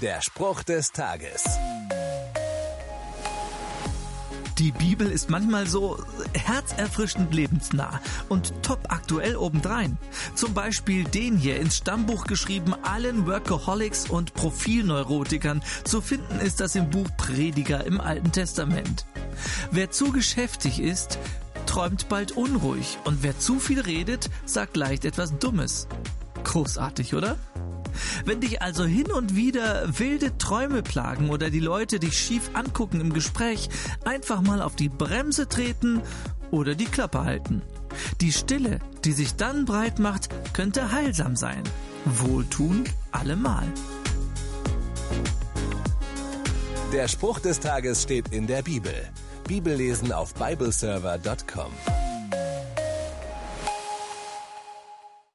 Der Spruch des Tages. Die Bibel ist manchmal so herzerfrischend lebensnah und top aktuell obendrein. Zum Beispiel den hier ins Stammbuch geschrieben, allen Workaholics und Profilneurotikern. Zu finden ist das im Buch Prediger im Alten Testament. Wer zu geschäftig ist, träumt bald unruhig und wer zu viel redet, sagt leicht etwas Dummes. Großartig, oder? Wenn dich also hin und wieder wilde Träume plagen oder die Leute dich schief angucken im Gespräch, einfach mal auf die Bremse treten oder die Klappe halten. Die Stille, die sich dann breit macht, könnte heilsam sein. Wohltun allemal. Der Spruch des Tages steht in der Bibel. Bibellesen auf bibleserver.com.